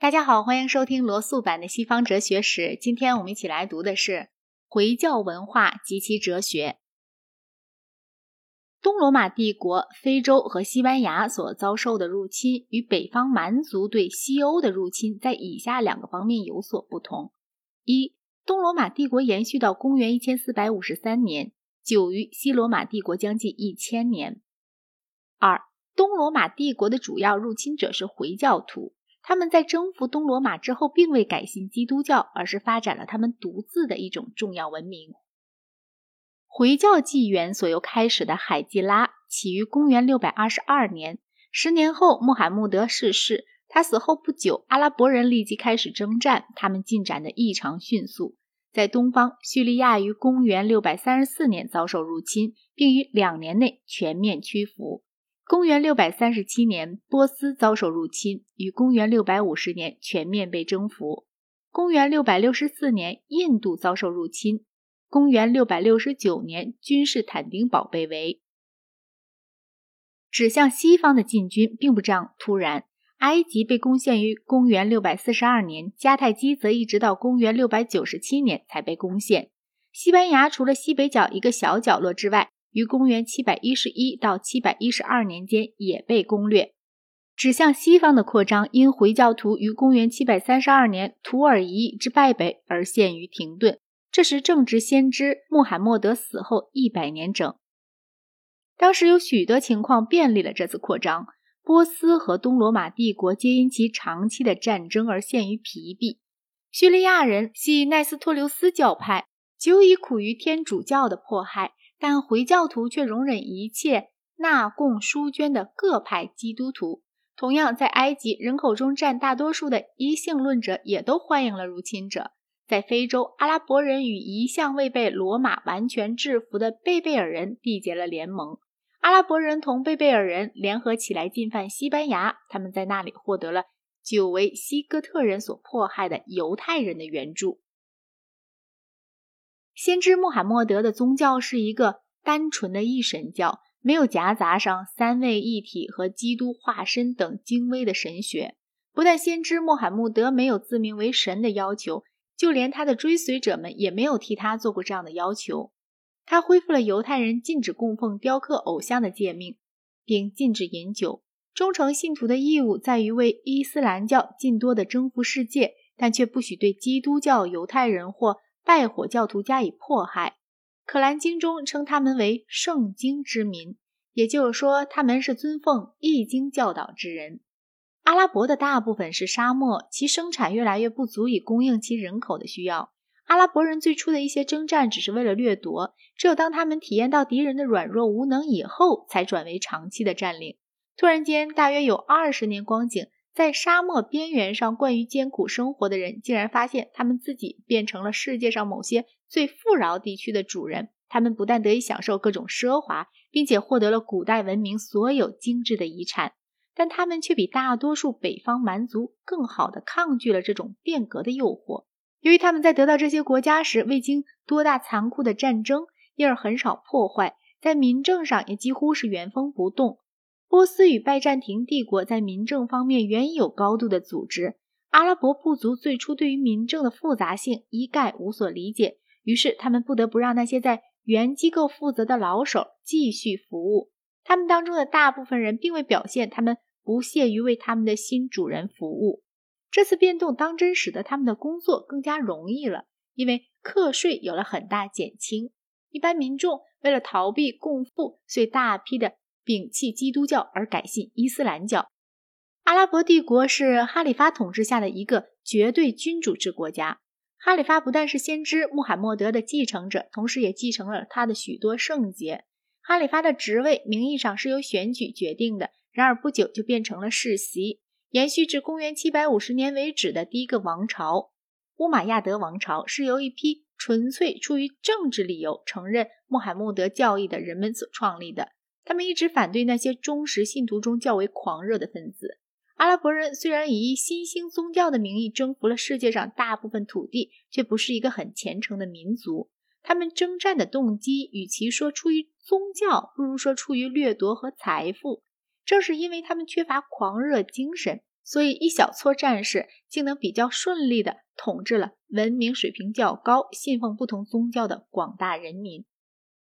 大家好，欢迎收听罗素版的西方哲学史。今天我们一起来读的是回教文化及其哲学。东罗马帝国非洲和西班牙所遭受的入侵，与北方蛮族对西欧的入侵，在以下两个方面有所不同：一、东罗马帝国延续到公元一千四百五十三年，久于西罗马帝国将近一千年；二、东罗马帝国的主要入侵者是回教徒。他们在征服东罗马之后，并未改信基督教，而是发展了他们独自的一种重要文明。回教纪元所由开始的海基拉起于公元622年，十年后穆罕默德逝世。他死后不久，阿拉伯人立即开始征战，他们进展的异常迅速。在东方，叙利亚于公元634年遭受入侵，并于两年内全面屈服。公元六百三十七年，波斯遭受入侵，于公元六百五十年全面被征服。公元六百六十四年，印度遭受入侵。公元六百六十九年，君士坦丁堡被围。指向西方的进军并不这样突然。埃及被攻陷于公元六百四十二年，迦太基则一直到公元六百九十七年才被攻陷。西班牙除了西北角一个小角落之外，于公元711到712年间也被攻略，指向西方的扩张因回教徒于公元732年图尔一役之败北而陷于停顿。这时正值先知穆罕默德死后一百年整。当时有许多情况便利了这次扩张，波斯和东罗马帝国皆因其长期的战争而陷于疲弊。叙利亚人系奈斯托留斯教派，久已苦于天主教的迫害。但回教徒却容忍一切纳贡书捐的各派基督徒。同样，在埃及，人口中占大多数的一性论者也都欢迎了入侵者。在非洲，阿拉伯人与一向未被罗马完全制服的贝贝尔人缔结了联盟。阿拉伯人同贝贝尔人联合起来进犯西班牙，他们在那里获得了久为西哥特人所迫害的犹太人的援助。先知穆罕默德的宗教是一个单纯的一神教，没有夹杂上三位一体和基督化身等精微的神学。不但先知穆罕默德没有自命为神的要求，就连他的追随者们也没有替他做过这样的要求。他恢复了犹太人禁止供奉雕刻偶像的诫命，并禁止饮酒。忠诚信徒的义务在于为伊斯兰教尽多的征服世界，但却不许对基督教犹太人或。拜火教徒加以迫害，《可兰经》中称他们为圣经之民，也就是说，他们是尊奉易经教导之人。阿拉伯的大部分是沙漠，其生产越来越不足以供应其人口的需要。阿拉伯人最初的一些征战只是为了掠夺，只有当他们体验到敌人的软弱无能以后，才转为长期的占领。突然间，大约有二十年光景。在沙漠边缘上惯于艰苦生活的人，竟然发现他们自己变成了世界上某些最富饶地区的主人。他们不但得以享受各种奢华，并且获得了古代文明所有精致的遗产，但他们却比大多数北方蛮族更好地抗拒了这种变革的诱惑。由于他们在得到这些国家时未经多大残酷的战争，因而很少破坏，在民政上也几乎是原封不动。波斯与拜占庭帝国在民政方面原有高度的组织，阿拉伯部族最初对于民政的复杂性一概无所理解，于是他们不得不让那些在原机构负责的老手继续服务。他们当中的大部分人并未表现他们不屑于为他们的新主人服务。这次变动当真使得他们的工作更加容易了，因为课税有了很大减轻。一般民众为了逃避共富，遂大批的。摒弃基督教而改信伊斯兰教。阿拉伯帝国是哈里发统治下的一个绝对君主制国家。哈里发不但是先知穆罕默德的继承者，同时也继承了他的许多圣节。哈里发的职位名义上是由选举决定的，然而不久就变成了世袭，延续至公元750年为止的第一个王朝——乌马亚德王朝，是由一批纯粹出于政治理由承认穆罕默德教义的人们所创立的。他们一直反对那些忠实信徒中较为狂热的分子。阿拉伯人虽然以一新兴宗教的名义征服了世界上大部分土地，却不是一个很虔诚的民族。他们征战的动机，与其说出于宗教，不如说出于掠夺和财富。正是因为他们缺乏狂热精神，所以一小撮战士竟能比较顺利地统治了文明水平较高、信奉不同宗教的广大人民。